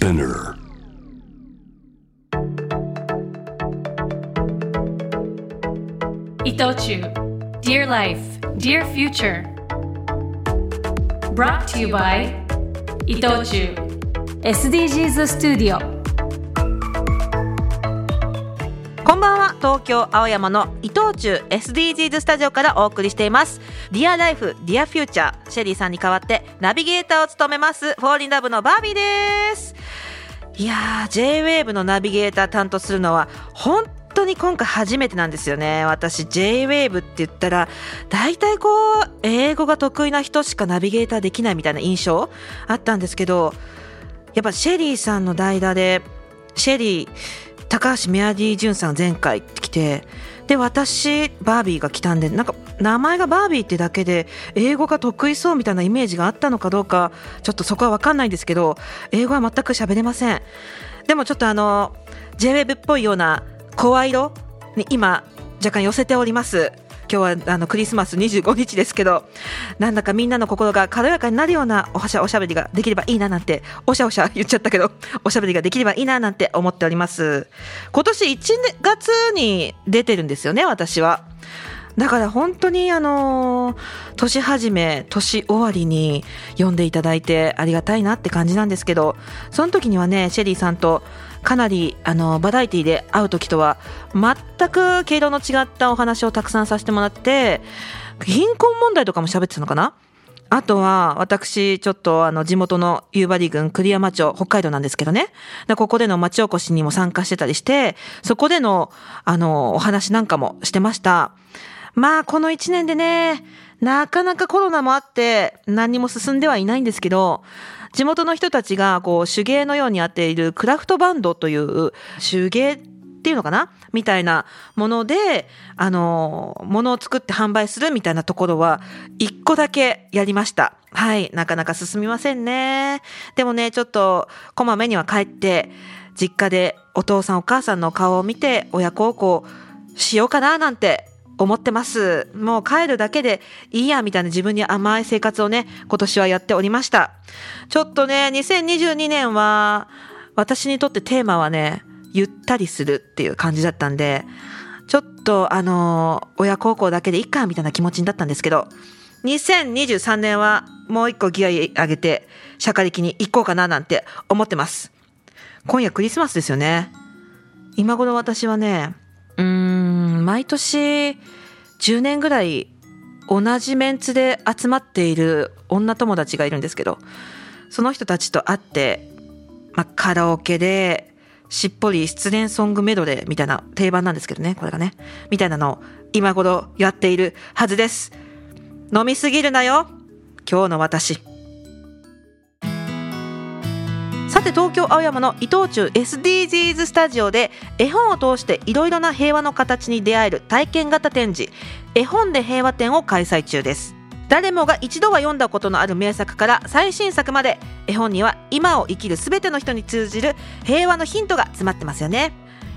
Spinner. 伊藤忠 Dear Life, Dear Future. Brought to you by 伊藤忠 SDGs スタジオこんばんは東京青山の伊藤忠 SDGs スタジオからお送りしています。Dear Life, Dear Future シェリーさんに代わってナビゲーターを務めますフォーリンラブのバービーですいやー J-WAVE のナビゲーター担当するのは本当に今回初めてなんですよね。私 J-WAVE って言ったら大体こう英語が得意な人しかナビゲーターできないみたいな印象あったんですけどやっぱシェリーさんの代打でシェリー高橋メアディ・ジュンさん前回来てで私バービーが来たんでなんか名前がバービーってだけで英語が得意そうみたいなイメージがあったのかどうかちょっとそこは分かんないんですけど英語は全く喋れません。でもちょっとあの JWEB っぽいような声色に今若干寄せております。今日はあのクリスマス25日ですけどなんだかみんなの心が軽やかになるようなおしゃおしゃべりができればいいななんておしゃおしゃ言っちゃったけど おしゃべりができればいいななんて思っております。今年1月に出てるんですよね私は。だから本当にあの年始め年終わりに読んでいただいてありがたいなって感じなんですけどその時にはねシェリーさんとかなりあのバラエティで会う時とは全く毛色の違ったお話をたくさんさせてもらって貧困問題とかも喋ってたのかな？あとは、私、ちょっと、あの、地元の夕張郡栗山町、北海道なんですけどね。ここでの町おこしにも参加してたりして、そこでの、あの、お話なんかもしてました。まあ、この一年でね、なかなかコロナもあって、何にも進んではいないんですけど、地元の人たちがこう手芸のようにやっているクラフトバンドという手芸っていうのかな？みたいなもので、あの、ものを作って販売するみたいなところは、一個だけやりました。はい。なかなか進みませんね。でもね、ちょっと、こまめには帰って、実家でお父さんお母さんの顔を見て、親孝行しようかななんて思ってます。もう帰るだけでいいや、みたいな自分に甘い生活をね、今年はやっておりました。ちょっとね、2022年は、私にとってテーマはね、ゆったりするっていう感じだったんで、ちょっとあの、親孝行だけでいいか、みたいな気持ちになったんですけど、2023年はもう一個ギア上げて、社会的に行こうかななんて思ってます。今夜クリスマスですよね。今頃私はね、うーん、毎年10年ぐらい同じメンツで集まっている女友達がいるんですけど、その人たちと会って、まあ、カラオケで、しっぽり失恋ソングメドレーみたいな定番なんですけどね、これがね。みたいなのを今頃やっているはずです。飲みすぎるなよ今日の私。さて東京青山の伊藤忠 SDGs スタジオで絵本を通していろいろな平和の形に出会える体験型展示絵本で平和展を開催中です。誰もが一度は読んだことのある名作から最新作まで絵本には今を生きる全ての人に通じる平和のヒントが詰まってますよね。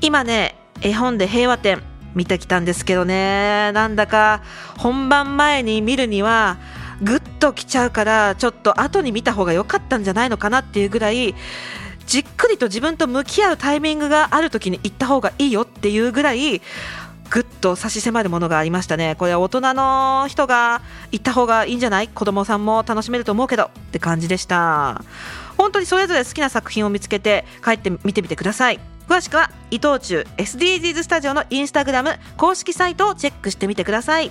今ね絵本で平和展見てきたんですけどね。なんだか本番前に見るにはぐっときちゃうからちょっと後に見た方が良かったんじゃないのかなっていうぐらいじっくりと自分と向き合うタイミングがある時に行った方がいいよっていうぐらいぐっと差し迫るものがありましたね。これは大人の人が行った方がいいんじゃない？子供さんも楽しめると思うけどって感じでした。本当にそれぞれ好きな作品を見つけて帰って見てみてください。詳しくは伊藤忠 SDGs スタジオのインスタグラム公式サイトをチェックしてみてください。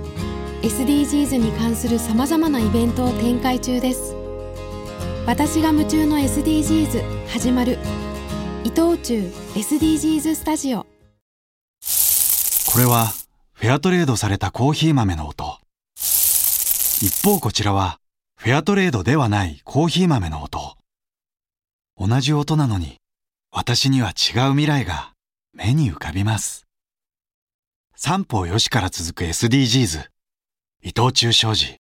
SDGs に関するさまざまなイベントを展開中です。私が夢中の SDGs 始まる。伊藤忠 SDGs スタジオ。これはフェアトレードされたコーヒー豆の音。一方こちらはフェアトレードではないコーヒー豆の音。同じ音なのに、私には違う未来が目に浮かびます。三方よしから続く SDGs。伊藤忠商事。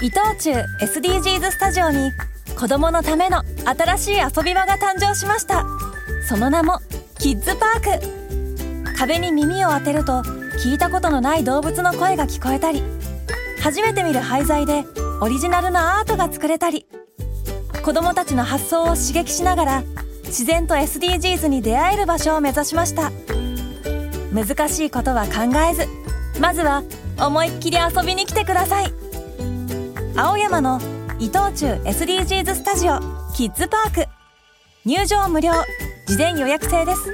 伊藤忠 SDGs スタジオに子供のための新しい遊び場が誕生しました。その名もキッズパーク。壁に耳を当てると聞いたことのない動物の声が聞こえたり初めて見る廃材でオリジナルのアートが作れたり子供たちの発想を刺激しながら自然と SDGs に出会える場所を目指しました。難しいことは考えずまずは思いっきり遊びに来てください。青山の伊藤忠 SDGs スタジオキッズパーク。入場無料。事前予約制です。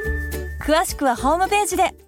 詳しくはホームページで。